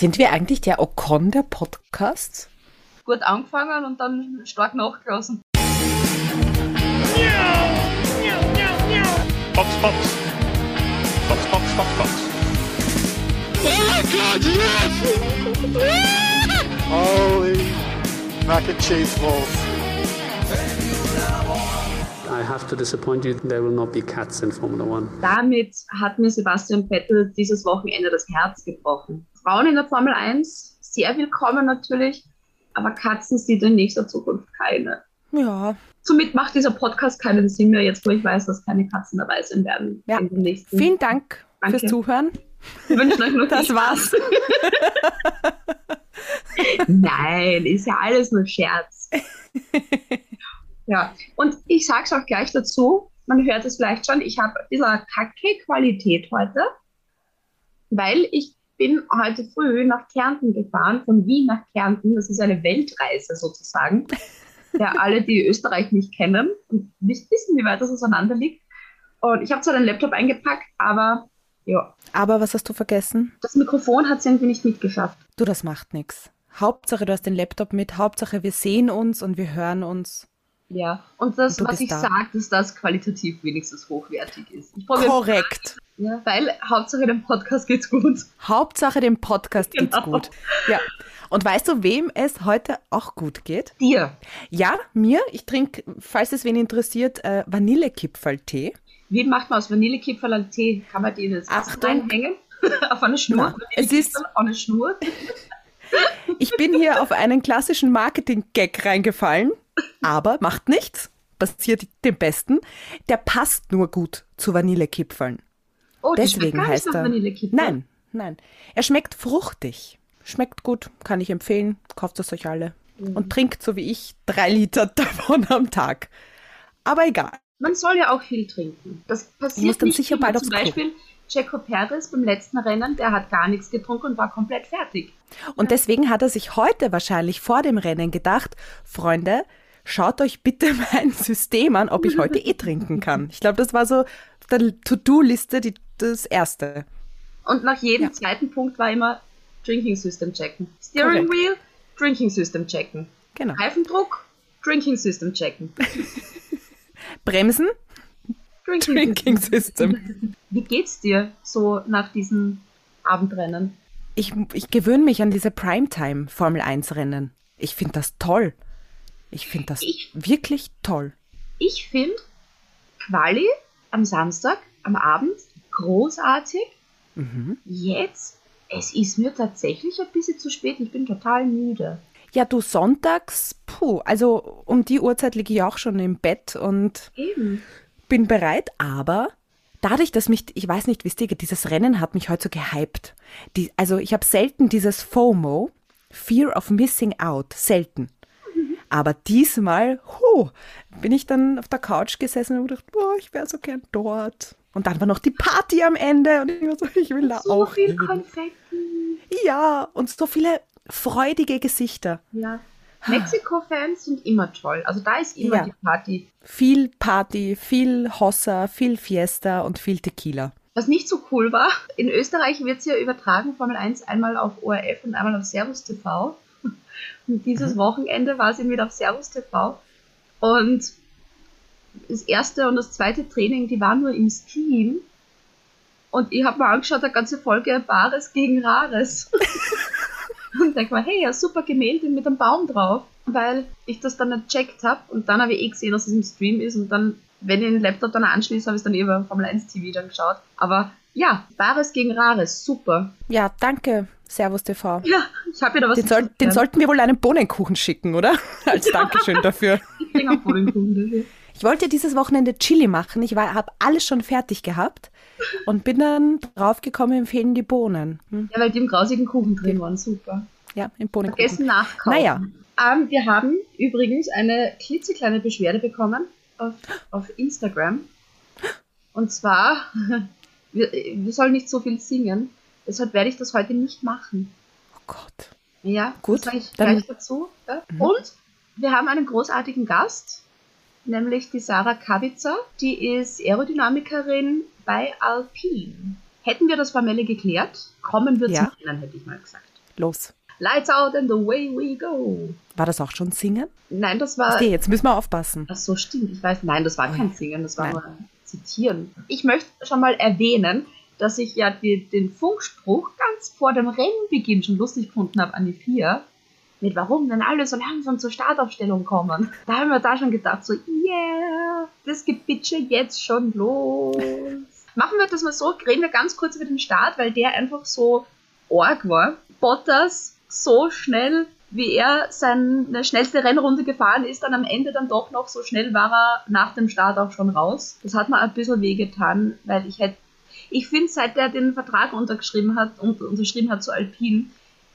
Sind wir eigentlich der Ocon der Podcasts? Gut angefangen und dann stark nachgelassen. Oh my god, yes! Holy mac and cheese balls. I have to disappoint you, there will not be cats in Formula One. Damit hat mir Sebastian Vettel dieses Wochenende das Herz gebrochen. Frauen in der Formel 1, sehr willkommen natürlich, aber Katzen sieht in nächster Zukunft keine. Ja. Somit macht dieser Podcast keinen Sinn mehr, jetzt wo ich weiß, dass keine Katzen dabei sein werden. Ja. Vielen Dank Danke. fürs Zuhören. Wir wünschen euch noch Das war's. Nein, ist ja alles nur Scherz. ja, und ich sag's auch gleich dazu, man hört es vielleicht schon, ich habe ein bisschen Kacke-Qualität heute, weil ich bin heute früh nach Kärnten gefahren, von Wien nach Kärnten, das ist eine Weltreise sozusagen. Ja, alle, die Österreich nicht kennen und nicht wissen, wie weit das auseinander liegt. Und ich habe zwar den Laptop eingepackt, aber ja, Aber was hast du vergessen? das Mikrofon hat es irgendwie nicht mitgeschafft. Du, das macht nichts. Hauptsache, du hast den Laptop mit. Hauptsache, wir sehen uns und wir hören uns. Ja, und das, Und was ich da. sage, dass das qualitativ wenigstens hochwertig ist. Korrekt. Ja, weil Hauptsache dem Podcast geht's gut. Hauptsache dem Podcast geht's Genau. gut. Ja. Und weißt du, wem es heute auch gut geht? Dir. Ja, mir. Ich trinke, falls es wen interessiert, äh, Vanillekipferl-Tee. Wie macht man aus Vanillekipferl einen Tee? Kann man den jetzt reinhängen? auf eine Schnur? Na, es ist- auf eine Schnur? Ich bin hier auf einen klassischen Marketing-Gag reingefallen, aber macht nichts. Passiert dem Besten. Der passt nur gut zu Vanillekipferln. Oh, Deswegen heißt er. Nein, nein. Er schmeckt fruchtig. Schmeckt gut, kann ich empfehlen. Kauft es euch alle. Mhm. Und trinkt, so wie ich, drei Liter davon am Tag. Aber egal. Man soll ja auch viel trinken. Das passiert muss dann nicht sicher bald Zum. Beispiel Checo Perez beim letzten Rennen, der hat gar nichts getrunken und war komplett fertig. Und deswegen hat er sich heute wahrscheinlich vor dem Rennen gedacht, Freunde, schaut euch bitte mein System an, ob ich heute eh trinken kann. Ich glaube, das war so der To-Do-Liste die, das Erste. Und nach jedem Ja. zweiten Punkt war immer Drinking System checken. Steering Korrekt. Wheel, Drinking System checken. Genau. Reifendruck, Drinking System checken. Bremsen, Drinking, Drinking System. System. Wie geht's dir so nach diesen Abendrennen? Ich, ich gewöhne mich an diese Primetime Formel 1 Rennen. Ich finde das toll. Ich finde das Ich- wirklich toll. Ich finde Quali am Samstag, am Abend, großartig. Mhm. Jetzt, es ist mir tatsächlich ein bisschen zu spät. Ich bin total müde. Ja, du sonntags, puh, also um die Uhrzeit liege ich auch schon im Bett und Eben. bin bereit, aber dadurch, dass mich, ich weiß nicht, wisst ihr, dieses Rennen hat mich heute so gehypt. Die, also ich habe selten dieses FOMO, Fear of Missing Out, selten. Aber diesmal, hu, bin ich dann auf der Couch gesessen und gedacht, boah, ich wäre so gern dort. Und dann war noch die Party am Ende und ich war so, ich will da So auch viel hin. Konfetti. Ja, und so viele freudige Gesichter. Ja. Mexiko-Fans sind immer toll. Also da ist immer Ja. die Party. Viel Party, viel Hossa, viel Fiesta und viel Tequila. Was nicht so cool war, in Österreich wird es ja übertragen, Formel 1 einmal auf ORF und einmal auf Servus TV. Und dieses Wochenende war es eben wieder auf Servus TV. Und das erste und das zweite Training, die waren nur im Stream. Und ich habe mir angeschaut, eine ganze Folge Bares gegen Rares. und denke mal, hey, ja, super Gemälde mit einem Baum drauf. Weil ich das dann nicht checkt habe und dann habe ich eh gesehen, dass es im Stream ist und dann, wenn ich den Laptop dann anschließe, habe ich es dann eben Formel 1 TV dann geschaut. Aber ja, Bares gegen Rares, super. Ja, danke, Servus TV. Ja, ich habe wieder was Den, soll, den sollten wir wohl einen Bohnenkuchen schicken, oder? Als Dankeschön dafür. Ich bringe auch Bodenkuchen dafür. Ich wollte dieses Wochenende Chili machen. Ich habe alles schon fertig gehabt und bin dann draufgekommen, fehlen die Bohnen. Hm? Ja, weil die im grausigen Kuchen drin waren, super. Ja, im Bohnenkuchen. Vergessen nachkaufen. Naja. Ähm, wir haben übrigens eine klitzekleine Beschwerde bekommen auf, auf Instagram. Und zwar, wir, wir sollen nicht so viel singen, deshalb werde ich das heute nicht machen. Oh Gott. Ja, Gut, das ich dann- Mhm. gleich dazu. Ja. Und wir haben einen großartigen Gast, nämlich die Sarah Kabitzer. Die ist Aerodynamikerin bei Alpine. Hätten wir das formelle geklärt, kommen wir Ja. zum Rennen, hätte ich mal gesagt. Los. Lights out and away we go. War das auch schon Singen? Nein, das war. Okay, jetzt müssen wir aufpassen. Ach so, stimmt. Ich weiß, nein, das war kein Singen, das war Nein. nur Zitieren. Ich möchte schon mal erwähnen, dass ich ja die, den Funkspruch ganz vor dem Rennbeginn schon lustig gefunden habe an die vier. Mit warum denn alle so langsam zur Startaufstellung kommen. Da haben wir da schon gedacht, so, yeah, das Gebitsche jetzt schon los. Machen wir das mal so, reden wir ganz kurz über den Start, weil der einfach so arg war. Bottas so schnell, wie er seine schnellste Rennrunde gefahren ist, dann am Ende dann doch noch so schnell war er nach dem Start auch schon raus. Das hat mir ein bisschen wehgetan, weil ich hätte, ich finde, seit er den Vertrag untergeschrieben hat unterschrieben hat zu Alpine,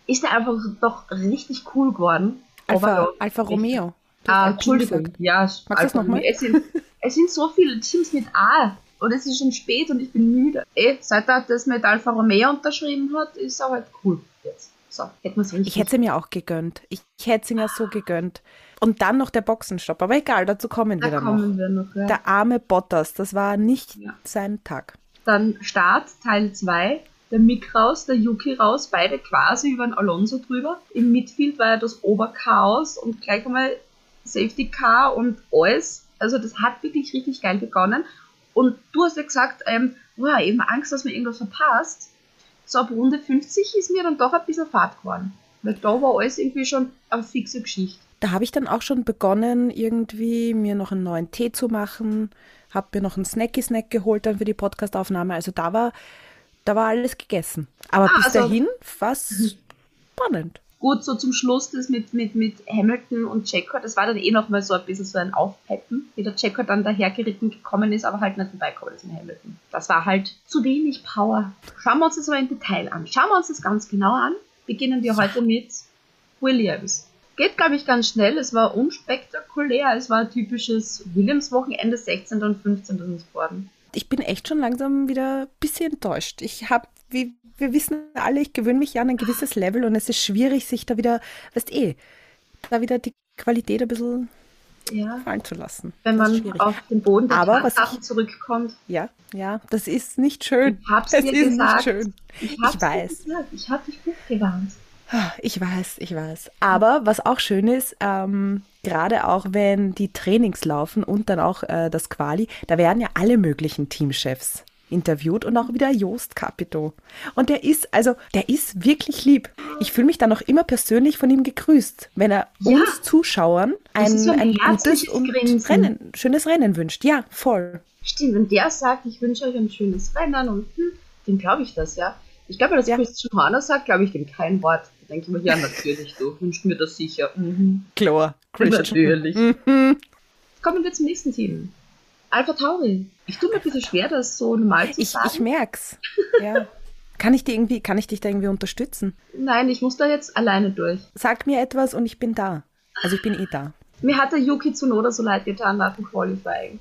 ist er einfach doch richtig cool geworden. Alfa. Alfa Romeo. Ah, Entschuldigung. Ja, Magst du? Romeo. Es sind, es sind so viele Teams mit A. Und es ist schon spät und ich bin müde. Eh, seit er das mit Alfa Romeo unterschrieben hat, ist er halt cool jetzt. So, wir es richtig. Ich hätte sie mir auch gegönnt. Ich, ich hätte sie mir so gegönnt. Und dann noch der Boxenstopp. Aber egal, dazu kommen wir da dann noch. kommen wir noch. Ja. Der arme Bottas, das war nicht Ja. sein Tag. Dann Start, Teil 2. Der Mick raus, der Yuki raus, beide quasi über den Alonso drüber. Im Midfield war ja das Oberchaos und gleich einmal Safety Car und alles. Also das hat wirklich richtig geil begonnen. Und du hast ja gesagt, ähm, boah, eben Angst, dass man irgendwas verpasst. So ab Runde 50 ist mir dann doch ein bisschen Fahrt geworden. Weil da war alles irgendwie schon eine fixe Geschichte. Da habe ich dann auch schon begonnen, irgendwie mir noch einen neuen Tee zu machen, habe mir noch einen Snacky-Snack geholt dann für die Podcastaufnahme. Also da war, da war alles gegessen. Aber Ah, bis also- dahin war es spannend. Gut, so zum Schluss das mit, mit, mit Hamilton und Checo, das war dann eh nochmal so ein bisschen so ein Aufpeppen, wie der Checo dann dahergeritten gekommen ist, aber halt nicht vorbeikommen ist in Hamilton. Das war halt zu wenig Power. Schauen wir uns das aber im Detail an. Schauen wir uns das ganz genau an. Beginnen wir heute mit Williams. Geht, glaube ich, ganz schnell. Es war unspektakulär. Es war ein typisches Williams-Wochenende, 16. und 15. ist es geworden. Ich bin echt schon langsam wieder ein bisschen enttäuscht. Ich habe, wie wir wissen alle, ich gewöhne mich ja an ein gewisses Level und es ist schwierig, sich da wieder, weißt eh, da wieder die Qualität ein bisschen Ja. fallen zu lassen. Wenn Das man auf den Boden der Aber was Tatsachen ich- zurückkommt, Ja, ja, das ist nicht schön. Ich hab's es dir ist gesagt. nicht schön. ich, dir weiß. gesagt, ich habe dich gut gewarnt. Ich weiß, ich weiß. Aber was auch schön ist, ähm, gerade auch wenn die Trainings laufen und dann auch äh, das Quali, da werden ja alle möglichen Teamchefs interviewt und auch wieder Joost Capito. Und der ist, also, der ist wirklich lieb. Ich fühle mich dann auch immer persönlich von ihm gegrüßt, wenn er Ja. uns Zuschauern ein, so ein ein gutes herzliches und Grinsen. Rennen, schönes Rennen wünscht. Ja, voll. Stimmt, wenn der sagt, ich wünsche euch ein schönes Rennen und hm, dem glaube ich das, ja. Ich glaube, dass Ja. Christian Horner sagt, glaube ich dem kein Wort. Da denke ich mir, ja, natürlich, du wünschst mir das sicher. Mhm. Klar, Natürlich. Mhm. Kommen wir zum nächsten Team. Alpha Tauri. Ich tue mir ein bisschen schwer, das so normal zu Ich, sagen. ich merk's. Ja. Kann ich, dir irgendwie, kann ich dich da irgendwie unterstützen? Nein, ich muss da jetzt alleine durch. Sag mir etwas und ich bin da. Also ich bin eh da. Mir hat der Yuki Tsunoda so leid getan nach dem Qualifying.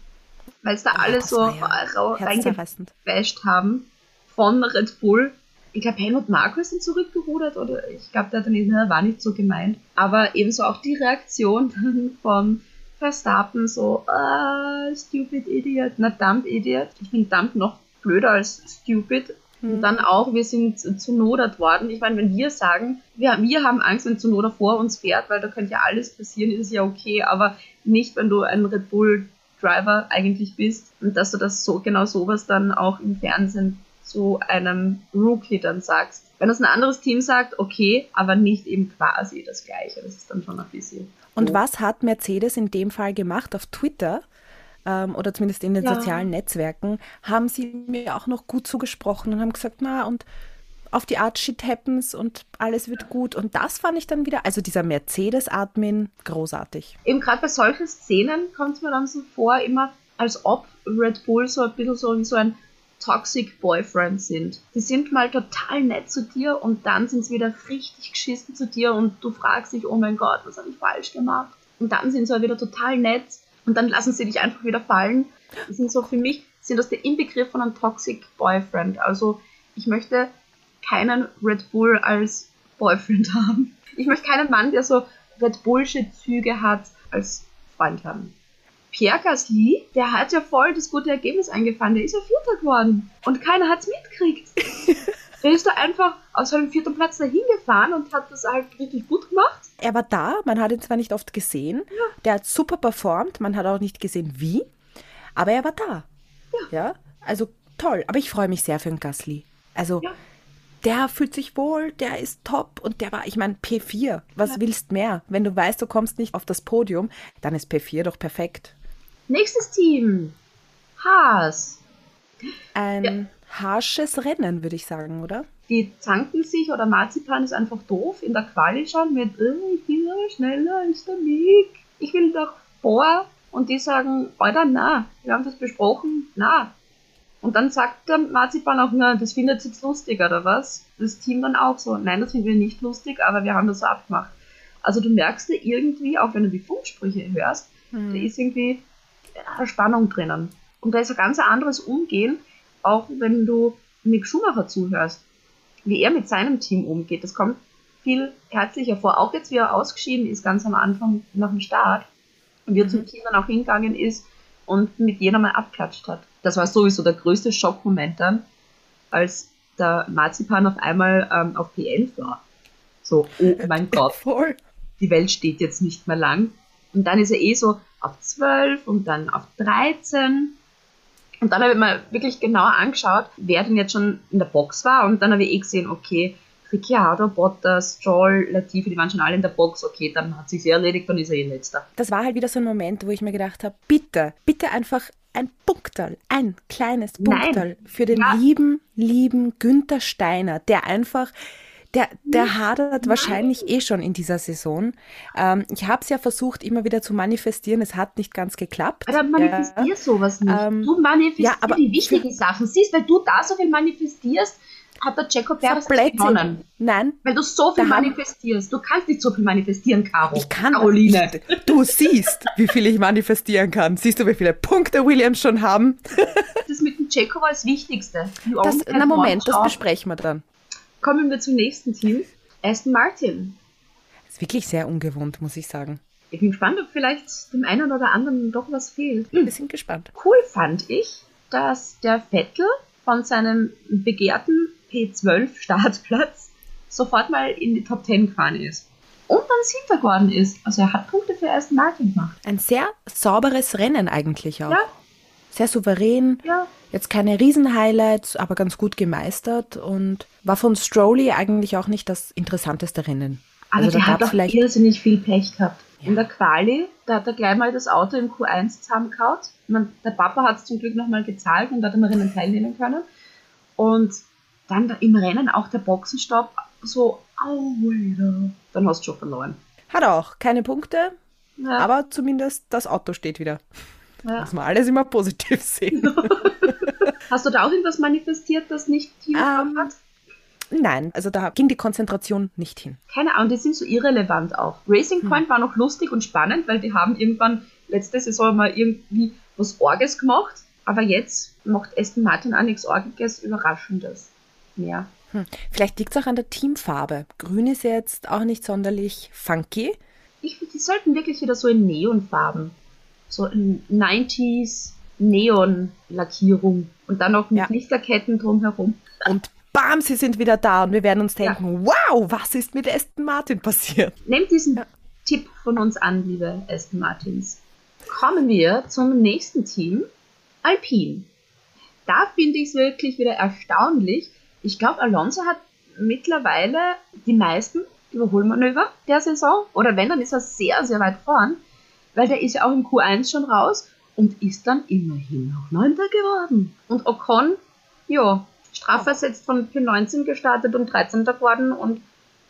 Weil es da alle das so war ja reingebasht haben von Red Bull. Ich glaube, Helmut Marko sind zurückgerudert oder ich glaube, der dann na, war nicht so gemeint. Aber ebenso auch die Reaktion dann von Verstappen so, ah, stupid idiot, na dumb idiot. Ich finde dumb noch blöder als stupid. Und dann auch, wir sind zunodert worden. Ich meine, wenn wir sagen, wir, wir haben Angst, wenn Zunoda vor uns fährt, weil da könnte ja alles passieren, ist es ja okay, aber nicht, wenn du ein Red Bull Driver eigentlich bist und dass du das so genau sowas dann auch im Fernsehen zu einem Rookie dann sagst. Wenn das ein anderes Team sagt, okay, aber nicht eben quasi das gleiche. Das ist dann schon ein bisschen. Und was hat Mercedes in dem Fall gemacht auf Twitter? Ähm, oder zumindest in den Ja. sozialen Netzwerken, haben sie mir auch noch gut zugesprochen und haben gesagt, na, und auf die Art Shit happens und alles wird gut. Und das fand ich dann wieder, also dieser Mercedes-Admin, großartig. Eben gerade bei solchen Szenen kommt es mir dann so vor, immer als ob Red Bull so ein bisschen so wie so ein Toxic Boyfriend sind. Die sind mal total nett zu dir und dann sind sie wieder richtig geschissen zu dir und du fragst dich, oh mein Gott, was habe ich falsch gemacht? Und dann sind sie halt wieder total nett und dann lassen sie dich einfach wieder fallen. Die sind so für mich, sind das der Inbegriff von einem Toxic Boyfriend. Also ich möchte keinen Red Bull als Boyfriend haben. Ich möchte keinen Mann, der so Red Bullshit-Züge hat, als Freund haben. Pierre Gasly, der hat ja voll das gute Ergebnis eingefahren. Der ist ja Vierter geworden. Und keiner hat's mitgekriegt. Der ist da einfach aus seinem vierten Platz dahin gefahren und hat das halt richtig gut gemacht. Er war da, man hat ihn zwar nicht oft gesehen, der hat super performt, man hat auch nicht gesehen wie, aber er war da. Ja, also toll. Aber ich freue mich sehr für den Gasly. Also Ja. der fühlt sich wohl, der ist top und der war, ich meine, P4. Was willst mehr? Wenn du weißt, du kommst nicht auf das Podium, dann ist P4 doch perfekt. Nächstes Team. Haas. Ein harsches Rennen, würde ich sagen, oder? Die zanken sich oder Marzipan ist einfach doof in der Quali schon mit, äh, ich bin aber schneller als der Nick. Ich will doch vor. Und die sagen, Alter, na, wir haben das besprochen, na. Und dann sagt der Marzipan auch, na, das findet jetzt lustig, oder was? Das Team dann auch so, nein, das finden wir nicht lustig, aber wir haben das so abgemacht. Also du merkst ja irgendwie, auch wenn du die Funksprüche hörst, da ist irgendwie Spannung drinnen. Und da ist ein ganz anderes Umgehen, auch wenn du Mick Schumacher zuhörst, wie er mit seinem Team umgeht. Das kommt viel herzlicher vor. Auch jetzt, wie er ausgeschieden ist, ganz am Anfang nach dem Start. Und wie er zum Team dann auch hingegangen ist und mit jedem mal abklatscht hat. Das war sowieso der größte Schockmoment dann, als der Marzipan auf einmal ähm, auf P11 war. So, oh mein Gott die Welt steht jetzt nicht mehr lang. Und dann ist er eh so auf 12 und dann auf 13. Und dann habe ich mir wirklich genauer angeschaut, wer denn jetzt schon in der Box war. Und dann habe ich eh gesehen, okay, Ricciardo, Bottas, Stroll, Latifi, die waren schon alle in der Box. Okay, dann hat sich erledigt, dann ist er eh letzter. Das war halt wieder so ein Moment, wo ich mir gedacht habe, bitte, bitte einfach ein Punkterl, ein kleines Nein. Punkterl für den Ja. lieben, lieben Günther Steiner, der einfach, der, der hadert wahrscheinlich eh schon in dieser Saison. Ähm, ich habe es ja versucht, immer wieder zu manifestieren, es hat nicht ganz geklappt. Aber manifestier Ja. sowas nicht. Ähm, du manifestierst ja, die wichtigen Sachen. Siehst, weil du da so viel manifestierst, hat der Checo Perez gewonnen. Nein, Weil du so viel manifestierst. Du kannst nicht so viel manifestieren, Caro. ich kann Caroline. Ich, du siehst, wie viel ich manifestieren kann. Siehst du, wie viele Punkte Williams schon haben? Das mit dem Checo war das Wichtigste. Das, na Moment, das besprechen wir dann. Kommen wir zum nächsten Team. Aston Martin. ist wirklich sehr ungewohnt, muss ich sagen. Ich bin gespannt, ob vielleicht dem einen oder anderen doch was fehlt. Wir sind gespannt. Cool fand ich, dass der Vettel von seinem begehrten P12 Startplatz sofort mal in die Top 10 gefahren ist. Und dann Siebter geworden ist. Also er hat Punkte für Aston Martin gemacht. Ein sehr sauberes Rennen eigentlich auch. Ja. Sehr souverän. Ja. Jetzt keine Riesen-Highlights, aber ganz gut gemeistert und war von Strolly eigentlich auch nicht das interessanteste Rennen. Aber Also der hat auch vielleicht irrsinnig viel Pech gehabt. Ja. In der Quali, da hat er gleich mal das Auto im Q1 zusammengehauen. Ich mein, der Papa hat es zum Glück nochmal gezahlt und hat am Rennen teilnehmen können. Und dann da im Rennen auch der Boxenstopp so, au, Alter. Dann hast du schon verloren. hat er auch keine Punkte, Ja, aber zumindest das Auto steht wieder. Ja. Muss man alles immer positiv sehen. Hast du da auch irgendwas manifestiert, das nicht Team Ähm, hat? Nein, also da ging die Konzentration nicht hin. Keine Ahnung, die sind so irrelevant auch. Racing Hm. Point war noch lustig und spannend, weil die haben irgendwann letzte Saison mal irgendwie was Orges gemacht, aber jetzt macht Aston Martin auch nichts Orgiges, Überraschendes mehr. Hm. Vielleicht liegt es auch an der Teamfarbe. Grün ist jetzt auch nicht sonderlich funky. Ich die sollten wirklich wieder so in Neonfarben, so in 90s Neon-Lackierung und dann noch mit Ja. Lichterketten drumherum. Und bam, sie sind wieder da und wir werden uns denken, wow, was ist mit Aston Martin passiert? Nehmt diesen Ja. Tipp von uns an, liebe Aston Martins. Kommen wir zum nächsten Team, Alpine. Da finde ich es wirklich wieder erstaunlich. Ich glaube, Alonso hat mittlerweile die meisten Überholmanöver der Saison. Oder wenn, dann ist er sehr, sehr weit vorn. Weil der ist ja auch im Q1 schon raus und ist dann immerhin noch Neunter geworden. Und Ocon, ja, strafversetzt von P19 gestartet und 13. geworden. Und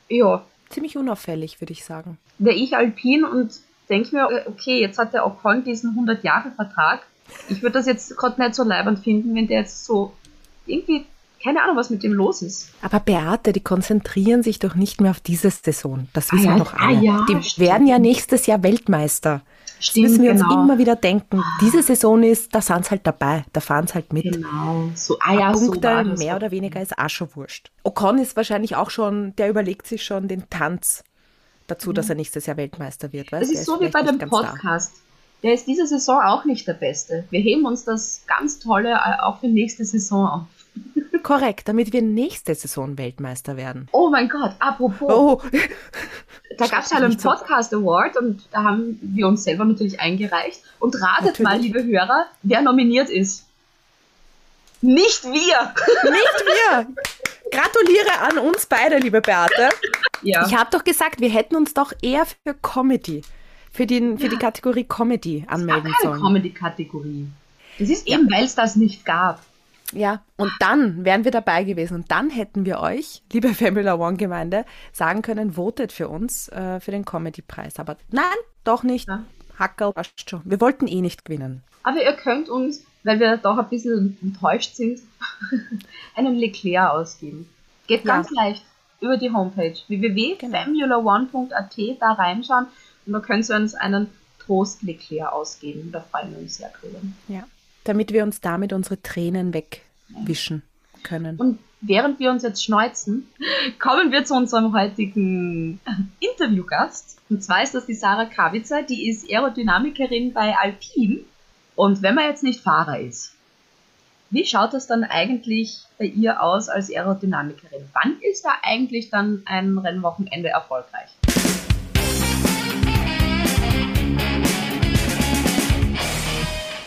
ja, Ziemlich unauffällig, würde ich sagen. wäre ich Alpin und denke mir, äh, okay, jetzt hat der Ocon diesen 100-Jahre-Vertrag. Ich würde das jetzt gerade nicht so leibend finden, wenn der jetzt so irgendwie, keine Ahnung, was mit dem los ist. Aber Beate, die konzentrieren sich doch nicht mehr auf diese Saison. Das Ah wissen ja, wir doch ah alle. ja, die stimmt. werden ja nächstes Jahr Weltmeister. Das Stimmt, müssen wir genau. uns immer wieder denken. Diese Saison ist, da sind sie halt dabei, da fahren sie halt mit. Genau, so, ah ja, so Punkte das mehr oder weniger ist auch schon wurscht. Ocon ist wahrscheinlich auch schon, der überlegt sich schon den Tanz dazu, dass er nächstes Jahr Weltmeister wird. Weißt? Das Der ist so wie bei dem ganz da. Podcast. Der ist diese Saison auch nicht der Beste. Wir heben uns das ganz Tolle äh, auch für nächste Saison auf. Korrekt, damit wir nächste Saison Weltmeister werden. Oh mein Gott, apropos, Oh, da gab es ja einen nicht so. Podcast Award und da haben wir uns selber natürlich eingereicht. Und ratet Natürlich. mal, liebe Hörer, wer nominiert ist. Nicht wir! nicht wir. Gratuliere an uns beide, liebe Beate. Ja. Ich habe doch gesagt, wir hätten uns doch eher für Comedy, für, den, für die Kategorie Comedy anmelden keine sollen. Comedy-Kategorie. Das ist eben, weil es das nicht gab. Ja, und dann wären wir dabei gewesen und dann hätten wir euch, liebe Formula One Gemeinde, sagen können, votet für uns äh, für den Comedy-Preis. Aber nein, doch nicht. Ja. Hackerl, passt schon. Wir wollten eh nicht gewinnen. Aber ihr könnt uns, weil wir doch ein bisschen enttäuscht sind, einen Leclerc ausgeben. Geht Ja. ganz leicht über die Homepage www.formula1.at da reinschauen und da könnt ihr uns einen Trost Leclerc ausgeben. Da freuen wir uns sehr drüber. Ja. Damit wir uns damit unsere Tränen wegwischen können. Und während wir uns jetzt schneuzen, kommen wir zu unserem heutigen Interviewgast. Und zwar ist das die Sarah Krawitzer, die ist Aerodynamikerin bei Alpine. Und wenn man jetzt nicht Fahrer ist, wie schaut das dann eigentlich bei ihr aus als Aerodynamikerin? Wann ist da eigentlich dann ein Rennwochenende erfolgreich?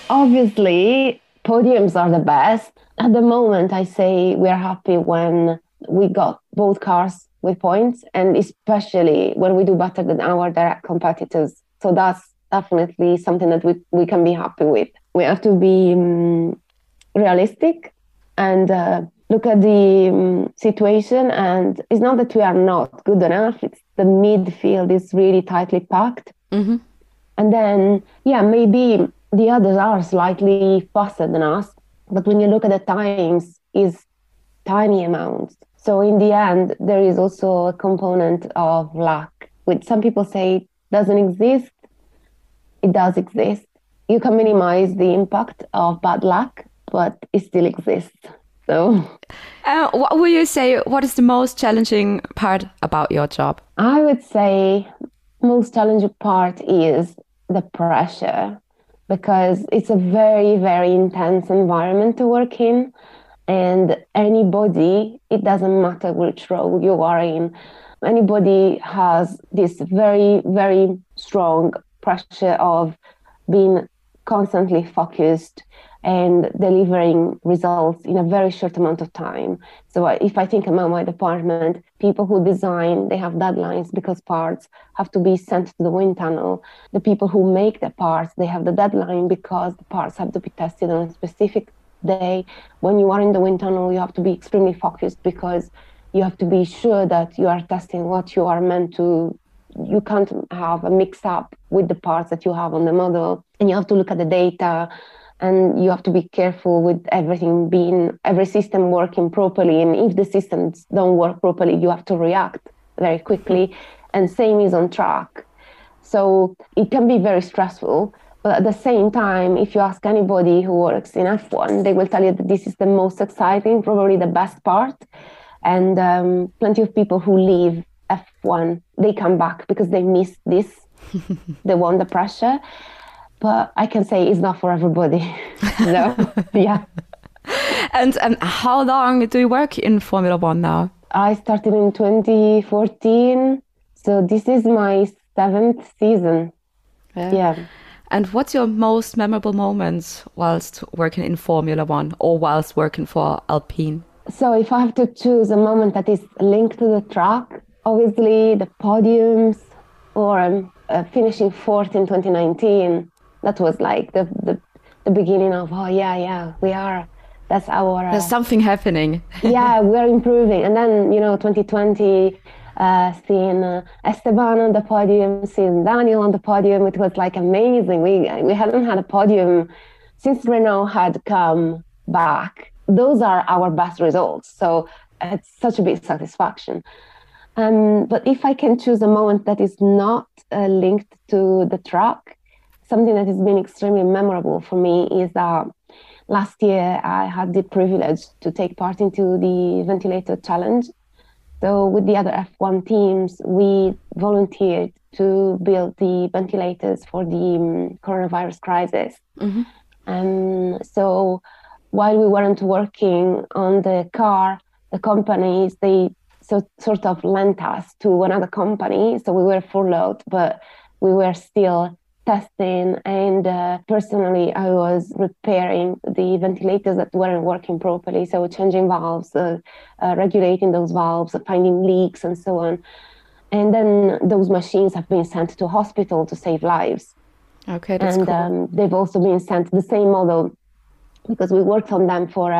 Obviously, podiums are the best. At the moment, I say we're happy when we got both cars with points, and especially when we do better than our direct competitors. So that's definitely something that we, we can be happy with. We have to be um, realistic and uh, look at the um, situation. And it's not that we are not good enough, it's the midfield is really tightly packed. And then, yeah, maybe the others are slightly faster than us, but when you look at the times, is tiny amounts. So in the end, there is also a component of luck, which some people say doesn't exist. It does exist. You can minimize the impact of bad luck, but it still exists. So Uh, what would you say? What is the most challenging part about your job? I would say most challenging part is the pressure because it's a very, very intense environment to work in. And anybody, it doesn't matter which role you are in, anybody has this very, very strong pressure of being constantly focused and delivering results in a very short amount of time. So uh, if I think about my department, people who design, they have deadlines because parts have to be sent to the wind tunnel. The people who make the parts, they have the deadline because the parts have to be tested on a specific day. When you are in the wind tunnel, you have to be extremely focused because you have to be sure that you are testing what you are meant to you can't have a mix up with the parts that you have on the model and you have to look at the data and you have to be careful with everything being every system working properly. And if the systems don't work properly you have to react very quickly. And same is on track so it can be very stressful but at the same time if you ask anybody who works in f1 they will tell you that this is the most exciting probably the best part. And um, plenty of people who leave F1 they come back because they miss this they want the pressure but I can say it's not for everybody. No yeah. And um, how long do you work in Formula One now? I started in 2014 so this is my seventh season. Yeah. And what's your most memorable moment whilst working in Formula One or whilst working for Alpine? So if I have to choose a moment that is linked to the track, obviously the podiums or um, uh, finishing fourth in 2019, that was like the, the, the beginning of, oh yeah, yeah, we are, that's our, uh, There's something happening. yeah, we're improving. And then, you know, 2020, uh, seeing uh, Esteban on the podium, seeing Daniel on the podium, it was like amazing. We, we hadn't had a podium since Renault had come back. Those are our best results. So it's such a big satisfaction. Um, but if I can choose a moment that is not uh, linked to the track, something that has been extremely memorable for me is that last year I had the privilege to take part into the ventilator challenge. So with the other F1 teams, we volunteered to build the ventilators for the um, coronavirus crisis. And so while we weren't working on the car, the companies they so, sort of lent us to another company. So we were furloughed, but we were still testing. And uh, personally, I was repairing the ventilators that weren't working properly. So changing valves, uh, uh, regulating those valves, finding leaks, and so on. And then those machines have been sent to hospital to save lives. Okay, that's and cool. um, they've also been sent the same model because we worked on them for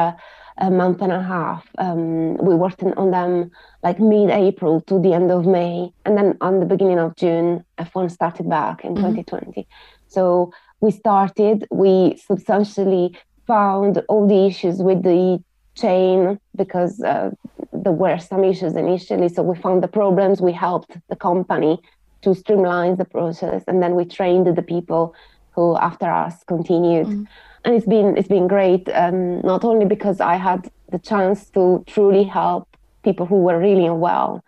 a, month and a half. Um, we worked on them like mid-April to the end of May, and then on the beginning of June, F1 started back in 2020. So we started. We substantially found all the issues with the chain because uh, there were some issues initially. So we found the problems. We helped the company to streamline the process, and then we trained the people who, after us, continued. And it's been it's been great. Um, not only because I had the chance to truly help people who were really unwell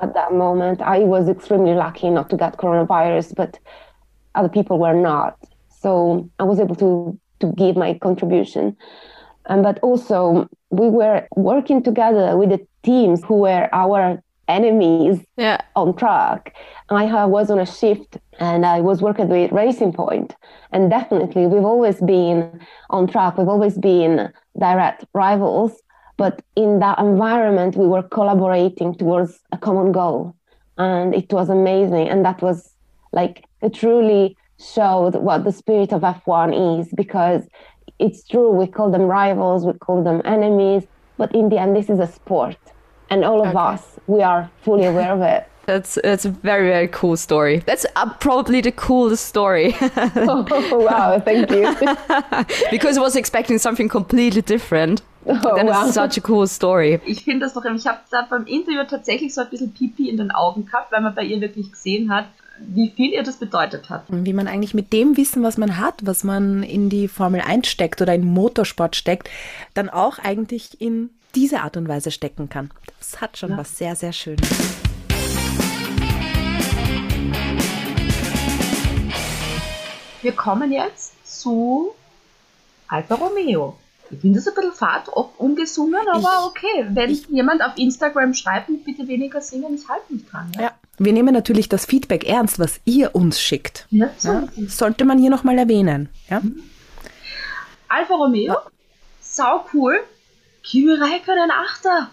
at that moment. I was extremely lucky not to get coronavirus, but other people were not. So I was able to to give my contribution. Um, but also we were working together with the teams who were our enemies Yeah. on track. I was on a shift and I was working with Racing Point. And definitely, we've always been on track. We've always been direct rivals. But in that environment, we were collaborating towards a common goal. And it was amazing. And that was like, it truly showed what the spirit of F1 is because it's true. We call them rivals, we call them enemies. But in the end, this is a sport. And all of Okay. us, we are fully aware of it. That's that's a very very cool story. That's uh, probably the coolest story oh, wow, thank you. because I was expecting something completely different. Oh, Then wow. it's such a cool story. Ich finde das doch, ich habe da beim Interview tatsächlich so ein bisschen Pipi in den Augen gehabt, weil man bei ihr wirklich gesehen hat, wie viel ihr das bedeutet hat. Wie man eigentlich mit dem Wissen, was man hat, was man in die Formel 1 steckt oder in Motorsport steckt, dann auch eigentlich in diese Art und Weise stecken kann. Das hat schon was sehr, sehr Schönes. Wir kommen jetzt zu Alfa Romeo. Ich finde das ein bisschen fad, ob ungesungen, aber okay. Wenn jemand auf Instagram schreibt, bitte weniger singen, ich halte mich dran. Ja? Ja. Wir nehmen natürlich das Feedback ernst, was ihr uns schickt. Ja, so. Ja? Sollte man hier nochmal erwähnen. Ja? Alfa Romeo, sau cool. Kimi Räikkönen Achter.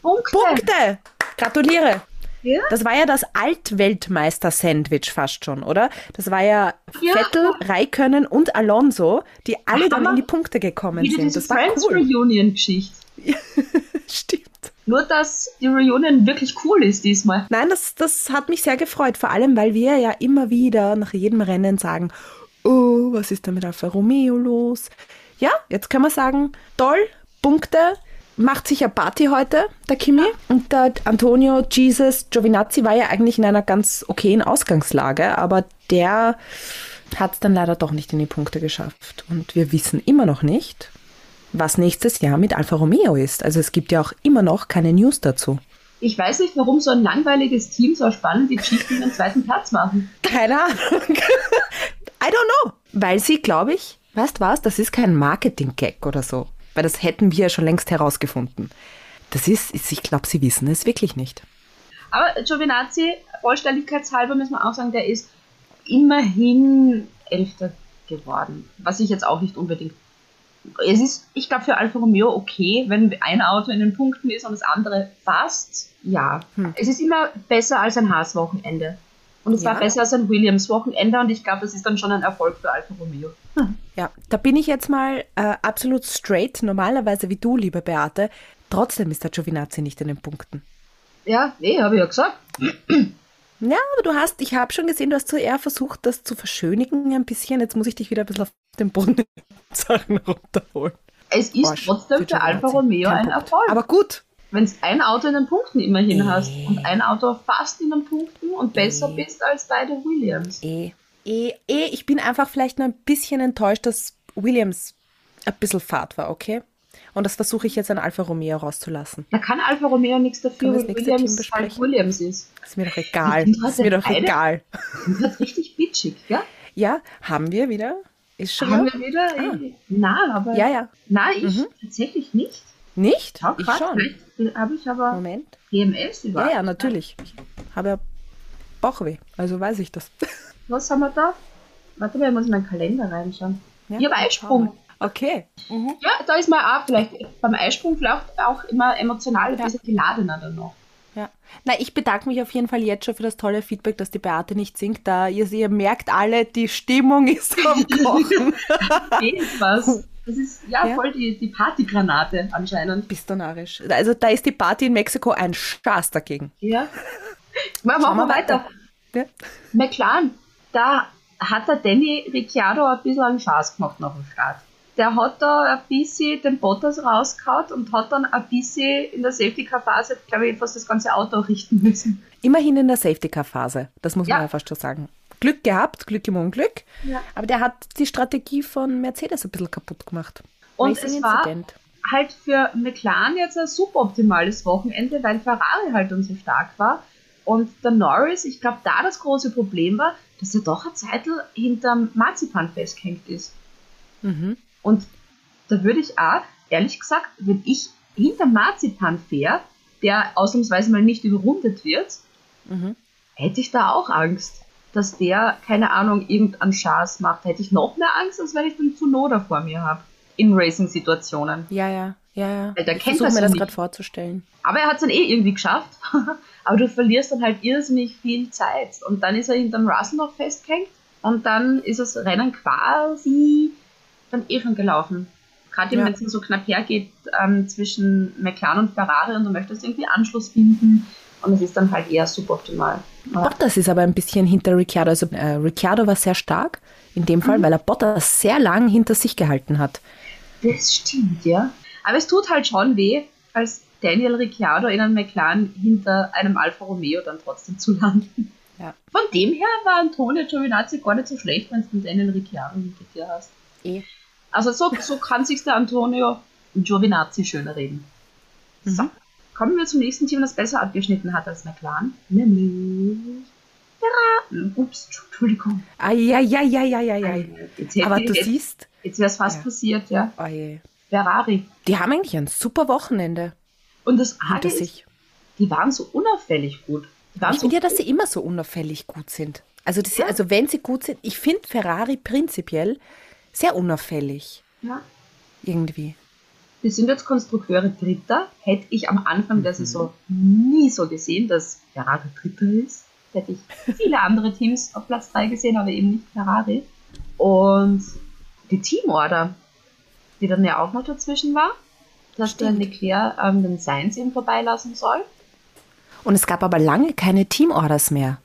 Punkte. Punkte! Gratuliere! Ja? Das war ja das Altweltmeister-Sandwich fast schon, oder? Das war ja, Ja. Vettel, Raikönnen und Alonso, die alle dann Hammer. in die Punkte gekommen Wieder sind. Das war Friends cool. Reunion-Geschichte. Stimmt. Nur, dass die Reunion wirklich cool ist diesmal. Nein, das, das hat mich sehr gefreut, vor allem, weil wir ja immer wieder nach jedem Rennen sagen, oh, was ist da mit Alfa Romeo los? Ja, jetzt können wir sagen, toll, Punkte, macht sicher Party heute, der Kimi. Und der Antonio Jesus Giovinazzi war ja eigentlich in einer ganz okayen Ausgangslage, aber der hat es dann leider doch nicht in die Punkte geschafft. Und wir wissen immer noch nicht, was nächstes Jahr mit Alfa Romeo ist. Also es gibt ja auch immer noch keine News dazu. Ich weiß nicht, warum so ein langweiliges Team so spannend die Geschichte in den zweiten Platz machen. Keine Ahnung. I don't know. Weil sie, glaube ich, weißt was, das ist kein Marketing-Gag oder so. Weil das hätten wir ja schon längst herausgefunden. Das ist, ist ich glaube, sie wissen es wirklich nicht. Aber Giovinazzi, vollständigkeitshalber müssen wir auch sagen, der ist immerhin Elfter geworden. Was ich jetzt auch nicht unbedingt. Es ist, ich glaube, für Alfa Romeo okay, wenn ein Auto in den Punkten ist und das andere fast. Ja. Es ist immer besser als ein Haas-Wochenende. Und es war Ja. besser als ein Williams-Wochenende und ich glaube, das ist dann schon ein Erfolg für Alfa Romeo. Ja, da bin ich jetzt mal äh, absolut straight, normalerweise wie du, liebe Beate. Trotzdem ist der Giovinazzi nicht in den Punkten. Ja, nee, habe ich ja gesagt. Ja, aber du hast, ich habe schon gesehen, du hast so eher versucht, das zu verschönigen ein bisschen. Jetzt muss ich dich wieder ein bisschen auf den Boden Sachen runterholen. Es ist Arsch trotzdem für. Alfa Romeo ein. Erfolg. Aber gut, wenn du ein Auto in den Punkten immerhin hast und ein Auto fast in den Punkten und besser bist als beide Williams. Eh, eh, eh, ich bin einfach vielleicht nur ein bisschen enttäuscht, dass Williams ein bisschen fad war, okay? Und das versuche ich jetzt an Alfa Romeo rauszulassen. Da kann Alfa Romeo nichts dafür, weil Williams halt? Williams ist. Ist mir doch egal. Ist mir doch heute egal. Das wird richtig bitchig, ja? Ja, haben wir wieder. Ist schon Haben mal? wir wieder? Ah. Nein, aber. Ja, ja. Nein, ich Mhm. tatsächlich nicht. Nicht? Schau ich schon. Habe ich aber Moment. PMS Ja, über. ja, natürlich. Ich habe ja Bauchweh, also weiß ich das. Was haben wir da? Warte mal, ich muss in meinen Kalender reinschauen. Ja, ich habe Eisprung. Okay. Ja, da ist mal auch vielleicht beim Eisprung vielleicht auch immer emotional ein Ja. bisschen geladener dann noch. Ja. Na, ich bedanke mich auf jeden Fall jetzt schon für das tolle Feedback, dass die Beate nicht singt. Da ihr, ihr merkt alle, die Stimmung ist am Kochen. Fehlt was. Das ist ja, Ja. voll die, die Partygranate anscheinend. Bist du narrisch. Also da ist die Party in Mexiko ein Schatz dagegen. Ja. Machen wir wir weiter. Ja. McLaren, da hat der Danny Ricciardo ein bisschen einen Schaß gemacht nach dem Start. Der hat da ein bisschen den Bottas rausgehauen und hat dann ein bisschen in der Safety-Car-Phase, glaube ich, fast das ganze Auto richten müssen. Immerhin in der Safety-Car-Phase. Das muss Ja. man ja fast schon sagen. Glück gehabt, Glück im Unglück. Ja. Aber der hat die Strategie von Mercedes ein bisschen kaputt gemacht. Und es war halt für McLaren jetzt ein suboptimales Wochenende, weil Ferrari halt dann so stark war. Und der Norris, ich glaube, da das große Problem war, dass er doch eine Zeitl hinterm Marzipan festgehängt ist. Mhm. Und da würde ich auch, ehrlich gesagt, wenn ich hinter Marzipan fähre, der ausnahmsweise mal nicht überrundet wird, Mhm. hätte ich da auch Angst, dass der, keine Ahnung, irgendeinen Schaß macht. Hätte ich noch mehr Angst, als wenn ich den Tsunoda vor mir habe. In Racing-Situationen. Ja, ja, ja, ja. Weil der ich versuche mir das gerade vorzustellen. Aber er hat es dann eh irgendwie geschafft. Aber du verlierst dann halt irrsinnig viel Zeit. Und dann ist er hinterm Russell noch festgehängt. Und dann ist das Rennen quasi dann eh schon gelaufen. Gerade Ja. wenn es so knapp hergeht ähm, zwischen McLaren und Ferrari und du möchtest irgendwie Anschluss finden. Und es ist dann halt eher suboptimal. Bottas ist aber ein bisschen hinter Ricciardo. Also äh, Ricciardo war sehr stark in dem Mhm. Fall, weil er Bottas sehr lang hinter sich gehalten hat. das stimmt, ja. Aber es tut halt schon weh, als Daniel Ricciardo in einem McLaren hinter einem Alfa Romeo dann trotzdem zu landen. Ja. Von dem her war Antonio Giovinazzi gar nicht so schlecht, wenn du den Daniel Ricciardo hinter dir hast. Eh. Also so, so kann sich der Antonio Giovinazzi schöner reden. So, Mhm. Kommen wir zum nächsten Team, das besser abgeschnitten hat als McLaren, nämlich Ferrari. Ups, Entschuldigung. Ja, ja, ja, ja, ja, ja. Jetzt, hätte Aber du jetzt, siehst, jetzt wäre es fast Ja. passiert, ja. oh je. Ferrari. die haben eigentlich ein super Wochenende Und das Arge ist, sich. die waren so unauffällig gut. Ich so finde ja, dass sie immer so unauffällig gut sind. Also, das, also wenn sie gut sind, ich finde Ferrari prinzipiell sehr unauffällig. ja. Irgendwie. Wir sind jetzt Konstrukteure Dritter. Hätte ich am Anfang Mhm. der Saison nie so gesehen, dass Ferrari Dritter ist. Hätte ich viele andere Teams auf Platz 3 gesehen, aber eben nicht Ferrari. Und die Teamorder, die dann ja auch noch dazwischen war, dass der Stimmt. Leclerc ähm, den Sainz eben vorbeilassen soll. Und es gab aber lange keine Teamorders mehr.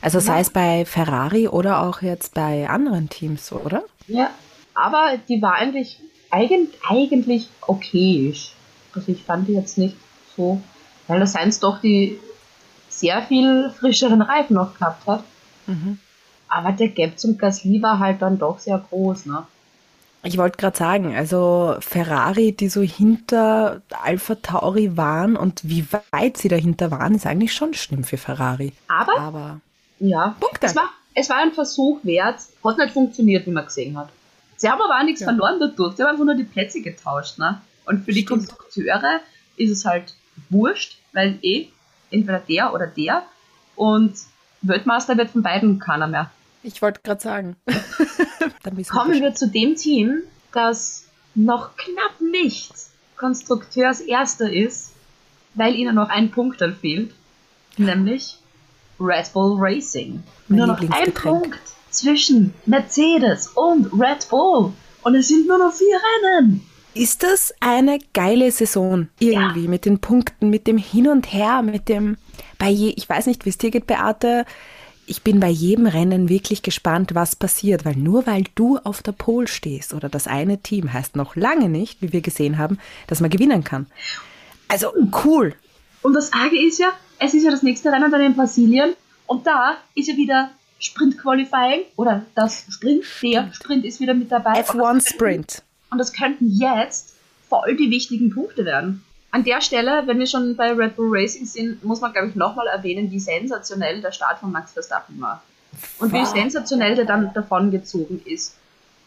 Also sei Ja. es bei Ferrari oder auch jetzt bei anderen Teams, oder? Ja. Aber die war eigentlich, eigen, eigentlich okayisch. Also ich fand die jetzt nicht so, weil der Sainz doch die sehr viel frischeren Reifen noch gehabt hat. Mhm. Aber der Gap zum Gasly war halt dann doch sehr groß, ne? Ich wollte gerade sagen, also Ferrari, die so hinter Alpha Tauri waren und wie weit sie dahinter waren, ist eigentlich schon schlimm für Ferrari. Aber, Aber ja, Punkte. es war, es war ein Versuch wert. Hat nicht funktioniert, wie man gesehen hat. Sie haben aber auch nichts Ja. verloren dadurch. Sie haben einfach nur die Plätze getauscht, ne? Und für die Stimmt. Konstrukteure ist es halt wurscht, weil eh entweder der oder der und Weltmeister wird von beiden keiner mehr. ich wollte gerade sagen. Kommen wir zu dem Team, das noch knapp nicht Konstrukteurs Erster ist, weil ihnen noch ein Punkt dann fehlt, nämlich Red Bull Racing. Mein nur noch ein. Punkt zwischen Mercedes und Red Bull. Und es sind nur noch vier Rennen. Ist das eine geile Saison irgendwie mit den Punkten, mit dem Hin und Her, mit dem bei je, ich weiß nicht, wie es dir geht, Beate. Ich bin bei jedem Rennen wirklich gespannt, was passiert, weil nur weil du auf der Pole stehst oder das eine Team heißt noch lange nicht, wie wir gesehen haben, dass man gewinnen kann. Also cool. Und das Arge ist ja, es ist ja das nächste Rennen dann in Brasilien und da ist ja wieder Sprint Qualifying oder das Sprint, der Sprint ist wieder mit dabei. F1 Sprint. Und das könnten jetzt voll die wichtigen Punkte werden. An der Stelle, wenn wir schon bei Red Bull Racing sind, muss man, glaube ich, nochmal erwähnen, wie sensationell der Start von Max Verstappen war. Und wie sensationell der dann davon gezogen ist.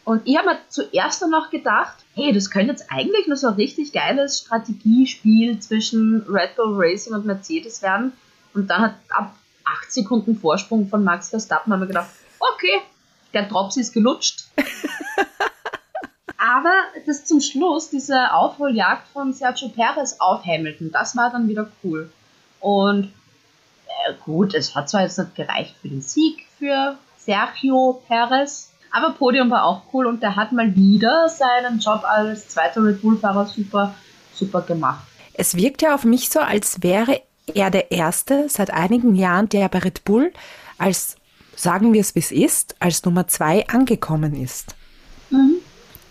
Und ich habe mir zuerst dann noch gedacht, hey, das könnte jetzt eigentlich nur so ein richtig geiles Strategiespiel zwischen Red Bull Racing und Mercedes werden. Und dann hat ab 8 Sekunden Vorsprung von Max Verstappen haben wir gedacht, okay, der Drops ist gelutscht. Aber das zum Schluss, diese Aufholjagd von Sergio Perez auf Hamilton, das war dann wieder cool. Und äh, gut, es hat zwar jetzt nicht gereicht für den Sieg für Sergio Perez, aber Podium war auch cool und der hat mal wieder seinen Job als zweiter Red Bull-Fahrer super, super gemacht. Es wirkt ja auf mich so, als wäre er der Erste seit einigen Jahren, der bei Red Bull als, sagen wir es wie es ist, als Nummer zwei angekommen ist. Mhm.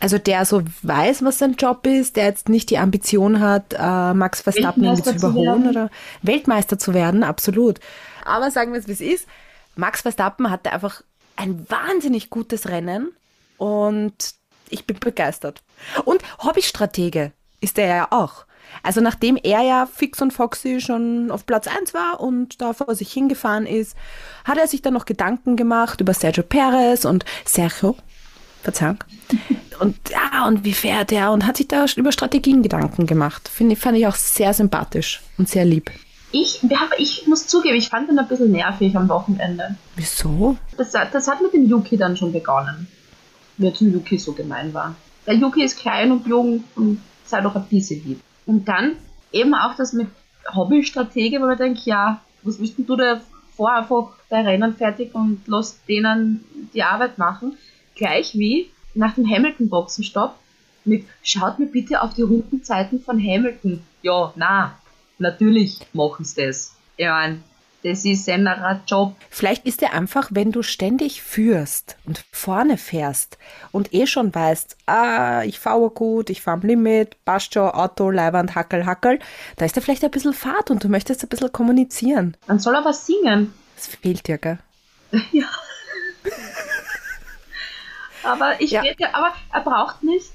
Also der so weiß, was sein Job ist, der jetzt nicht die Ambition hat, äh, Max Verstappen irgendwie zu zu überholen werden. oder Weltmeister zu werden, absolut. Aber sagen wir es wie es ist, Max Verstappen hatte einfach ein wahnsinnig gutes Rennen und ich bin begeistert. Und Hobbystratege ist er ja auch. Also nachdem er ja fix und foxy schon auf Platz 1 war und da vor sich hingefahren ist, hat er sich dann noch Gedanken gemacht über Sergio Perez und Sergio, Verzeihung. Und ja, und wie fährt er? Und hat sich da über Strategien Gedanken gemacht. Finde ich, fand ich auch sehr sympathisch und sehr lieb. Ich, ich muss zugeben, ich fand ihn ein bisschen nervig am Wochenende. Wieso? Das, das hat mit dem Yuki dann schon begonnen. Wer zum Yuki so gemein war. Der Yuki ist klein und jung und sei doch ein bisschen lieb. Und dann eben auch das mit Hobbystratege, wo man denkt, ja, was willst du da vor einfach dein Rennen fertig und lass denen die Arbeit machen? Gleich wie nach dem Hamilton-Boxenstopp mit schaut mir bitte auf die Rundenzeiten von Hamilton. Ja, na, natürlich machen sie das. Ich mein, das ist ein Job. Vielleicht ist er einfach, wenn du ständig führst und vorne fährst und eh schon weißt, ah, ich fahre gut, ich fahre am Limit, passt schon, Auto, Leiband, Hackel, Hackel, da ist er vielleicht ein bisschen Fahrt und du möchtest ein bisschen kommunizieren. Dann soll er was singen. Das fehlt dir, gell? Ja. aber ich Ja. ja, aber er braucht nicht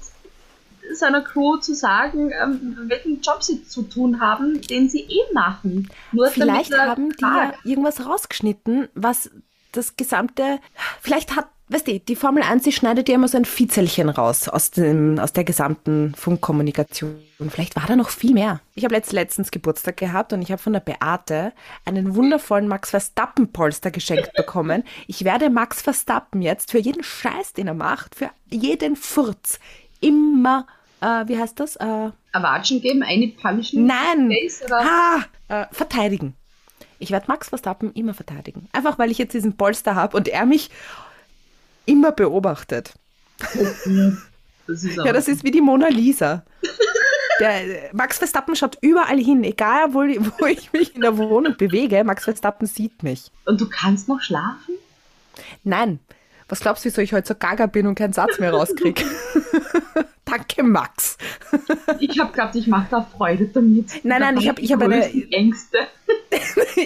seiner Crew zu sagen, ähm, welchen Job sie zu tun haben, den sie eh machen. Nur Vielleicht haben die ja irgendwas rausgeschnitten, was das gesamte, vielleicht hat, weißt du, die Formel 1, die schneidet ja immer so ein Fiezelchen raus aus, dem, aus der gesamten Funkkommunikation. Vielleicht war da noch viel mehr. Ich habe letzt, letztens Geburtstag gehabt und ich habe von der Beate einen wundervollen Max Verstappen Polster geschenkt bekommen. Ich werde Max Verstappen jetzt für jeden Scheiß, den er macht, für jeden Furz immer, äh, wie heißt das? Äh, Erwatschen geben, eine punishen Nein. Face Ah, äh, verteidigen. Ich werde Max Verstappen immer verteidigen. Einfach weil ich jetzt diesen Polster habe und er mich immer beobachtet. das ist Ja, das ist wie die Mona Lisa. Der, Max Verstappen schaut überall hin, egal wo, wo ich mich in der Wohnung bewege. Max Verstappen sieht mich. Und du kannst noch schlafen? Nein. Was glaubst du, wieso ich heute so gaga bin und keinen Satz mehr rauskriege? Danke, Max. Ich habe geglaubt, ich mache da Freude damit. Nein, nein, ich hab- ich hab eine- Ängste.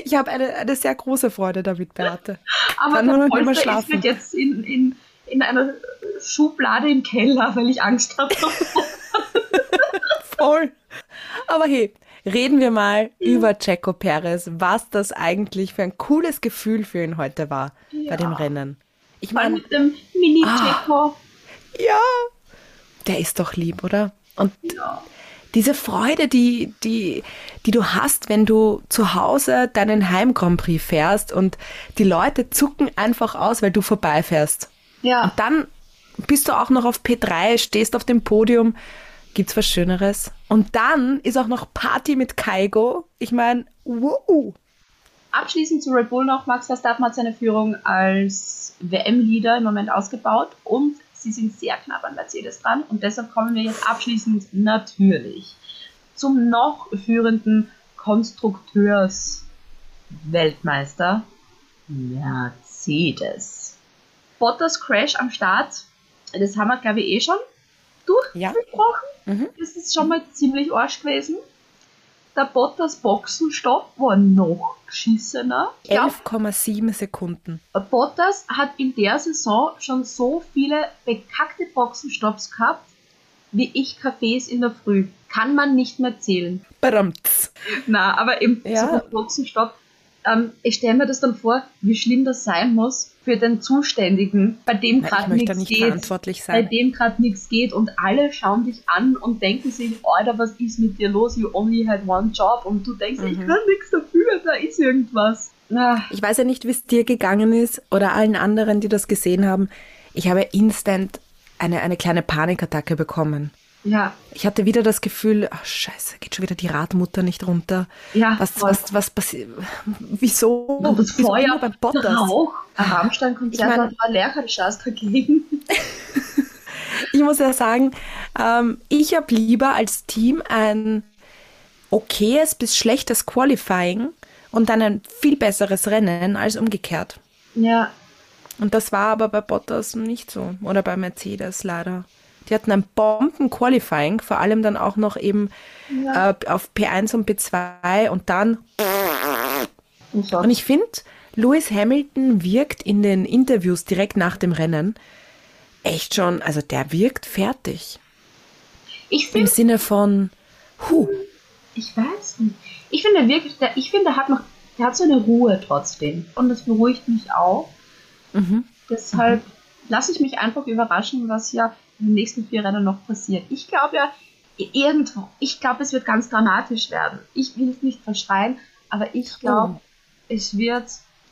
Ich habe eine, eine sehr große Freude damit, Beate. Aber Kann nur noch schlafen. mit jetzt in, in, in einer Schublade im Keller, weil ich Angst habe. Voll. Aber hey, reden wir mal über Checo Perez, was das eigentlich für ein cooles Gefühl für ihn heute war bei dem Rennen. Ich meine, mit dem mini Ah. Ja, der ist doch lieb, oder? Und Ja. diese Freude, die, die, die du hast, wenn du zu Hause deinen Heim Grand Prix fährst und die Leute zucken einfach aus, weil du vorbeifährst. Ja. Und dann bist du auch noch auf P3, stehst auf dem Podium. Gibt's was Schöneres? Und dann ist auch noch Party mit Kaigo. Ich meine, wow. Abschließend zu Red Bull noch. Max Verstappen hat seine Führung als WM-Leader im Moment ausgebaut und sie sind sehr knapp an Mercedes dran. Und deshalb kommen wir jetzt abschließend natürlich zum noch führenden Konstrukteurs-Weltmeister Mercedes. Bottas Crash am Start, das haben wir, glaube ich, eh schon Ja. durchgesprochen. Mhm. Das ist schon mal ziemlich arsch gewesen. Der Bottas Boxenstopp war noch geschissener. Ich glaube, 11,7 Sekunden. Bottas hat in der Saison schon so viele bekackte Boxenstopps gehabt, wie ich Kaffees in der Früh. Kann man nicht mehr zählen. Badamts. Na, aber im Ja. so Boxenstopp, ähm, ich stelle mir das dann vor, wie schlimm das sein muss für den Zuständigen, bei dem ich gerade nichts nicht geht. Bei dem gerade nichts geht und alle schauen dich an und denken sich, Alter, was ist mit dir los? You only had one job. Und du denkst, ich Mhm. kann nichts dafür, da ist irgendwas. Ah, Ich weiß ja nicht, wie es dir gegangen ist oder allen anderen, die das gesehen haben. Ich habe instant eine, eine kleine Panikattacke bekommen. Ja, Ich hatte wieder das Gefühl, ach scheiße, geht schon wieder die Radmutter nicht runter. ja. Was, voll. was, was passiert? Wieso? Und das Wieso Feuer, beim Bottas? Rauch, ein Rammstein-Konzert Ich mein- war Chance dagegen. Ich muss ja sagen, ähm, ich habe lieber als Team ein okayes bis schlechtes Qualifying und dann ein viel besseres Rennen als umgekehrt. Ja, Und das war aber bei Bottas nicht so. Oder bei Mercedes leider. Die hatten ein Bomben-Qualifying, vor allem dann auch noch eben äh, auf P1 und P2 und dann. und so. Und ich finde, Lewis Hamilton wirkt in den Interviews direkt nach dem Rennen echt schon, also der wirkt fertig. ich Im Sinne von, huh, ich weiß nicht. Ich finde wirklich, der, ich finde, der hat noch, der hat so eine Ruhe trotzdem. Und das beruhigt mich auch. Mhm. Deshalb lasse ich mich einfach überraschen, was ja den nächsten vier Rennen noch passiert. Ich glaube ja, irgendwo, ich glaube, es wird ganz dramatisch werden. Ich will es nicht verschreien, aber ich glaube, Oh. es wird.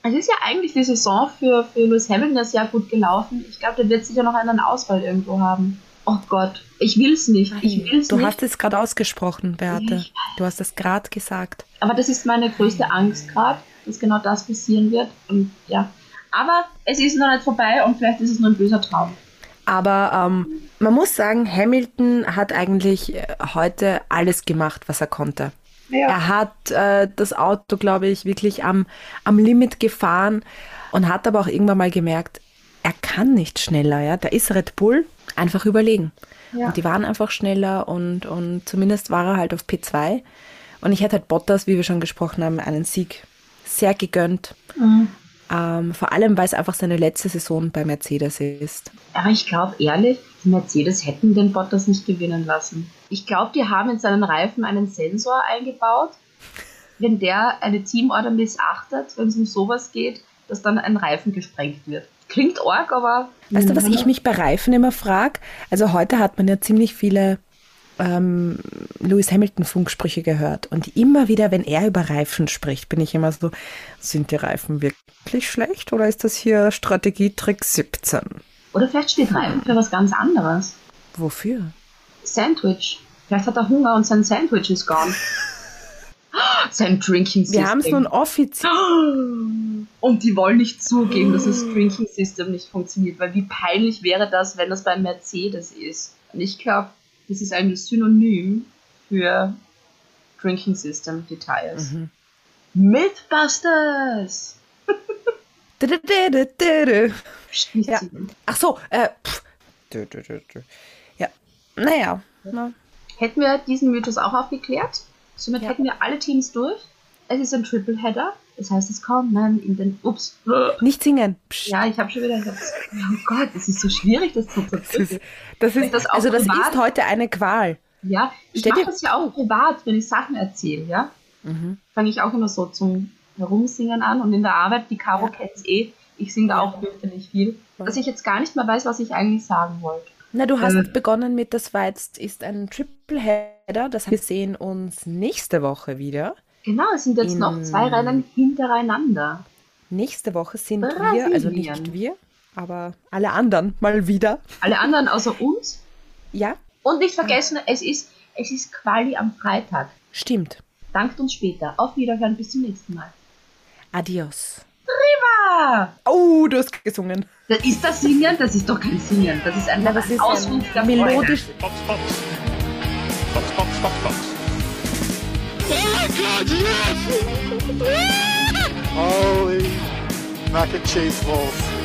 Es ist ja eigentlich die Saison für, für Lewis Hamilton ja sehr gut gelaufen. Ich glaube, der wird sicher noch einen Ausfall irgendwo haben. Oh Gott, ich will es nicht. Ich will es du nicht. hast es gerade ausgesprochen, Beate. Ich Du hast es gerade gesagt. Aber das ist meine größte Angst gerade, dass genau das passieren wird. Und ja. Aber es ist noch nicht vorbei und vielleicht ist es nur ein böser Traum. Aber ähm, man muss sagen, Hamilton hat eigentlich äh, heute alles gemacht, was er konnte. Ja. Er hat äh, das Auto, glaube ich, wirklich am, am Limit gefahren und hat aber auch irgendwann mal gemerkt, er kann nicht schneller. Ja? Da ist Red Bull einfach überlegen. Ja. Und die waren einfach schneller und, und zumindest war er halt auf P2. Und ich hätte halt Bottas, wie wir schon gesprochen haben, einen Sieg sehr gegönnt. Mhm. Ähm, vor allem, weil es einfach seine letzte Saison bei Mercedes ist. Aber ich glaube ehrlich, die Mercedes hätten den Bottas nicht gewinnen lassen. Ich glaube, die haben in seinen Reifen einen Sensor eingebaut. Wenn der eine Teamorder missachtet, wenn es um sowas geht, dass dann ein Reifen gesprengt wird. Klingt arg, aber. Weißt du, was ich mich bei Reifen immer frage? Also heute hat man ja ziemlich viele ähm, Lewis Hamilton Funksprüche gehört. Und immer wieder, wenn er über Reifen spricht, bin ich immer so, sind die Reifen wirklich schlecht oder ist das hier Strategietrick 17? Oder vielleicht steht Reifen für was ganz anderes. Wofür? Sandwich. Vielleicht hat er Hunger und sein Sandwich ist gone. sein Drinking System. Wir haben es nun offiziell. Und die wollen nicht zugeben, dass das Drinking System nicht funktioniert, weil wie peinlich wäre das, wenn das beim Mercedes ist. Und ich glaube, das ist ein Synonym für Drinking System Details. Mhm. Mythbusters! Ja. Ach so, äh, pff. Ja, naja. Na. Hätten wir diesen Mythos auch aufgeklärt, somit Ja. hätten wir alle Teams durch. Es ist ein Tripleheader, das heißt, es kommen in den. Ups. Nicht singen. Psst. Ja, ich habe schon wieder. Oh Gott, es ist so schwierig, das zu ist, das ist, das also das privat- ist heute eine Qual. Ja, ich mache das ja auch privat, wenn ich Sachen erzähle, ja. Mhm. Fange ich auch immer so zum Herumsingen an und in der Arbeit, die Caro kennt's eh, ich singe da auch fürchterlich viel, dass ich jetzt gar nicht mehr weiß, was ich eigentlich sagen wollte. Na, du hast Äh. begonnen mit, das war jetzt ist ein Tripleheader. Das heißt, wir sehen uns nächste Woche wieder. Genau, es sind jetzt In- noch zwei Rennen hintereinander. Nächste Woche sind wir, Brasilien. also nicht wir, aber alle anderen mal wieder. Alle anderen außer uns. Ja, Und nicht vergessen, es ist, es ist Quali am Freitag. stimmt. Dankt uns später. Auf Wiederhören, bis zum nächsten Mal. Adios. Ah, Oh, du hast gesungen. das ist das Singen? Das ist doch kein Singen. Das ist einfach Na, das ein ist Ausruf der ein Freude. melodisch. Box, Box. Box, Box, Box, Box. God, yes! Holy mac and cheese balls.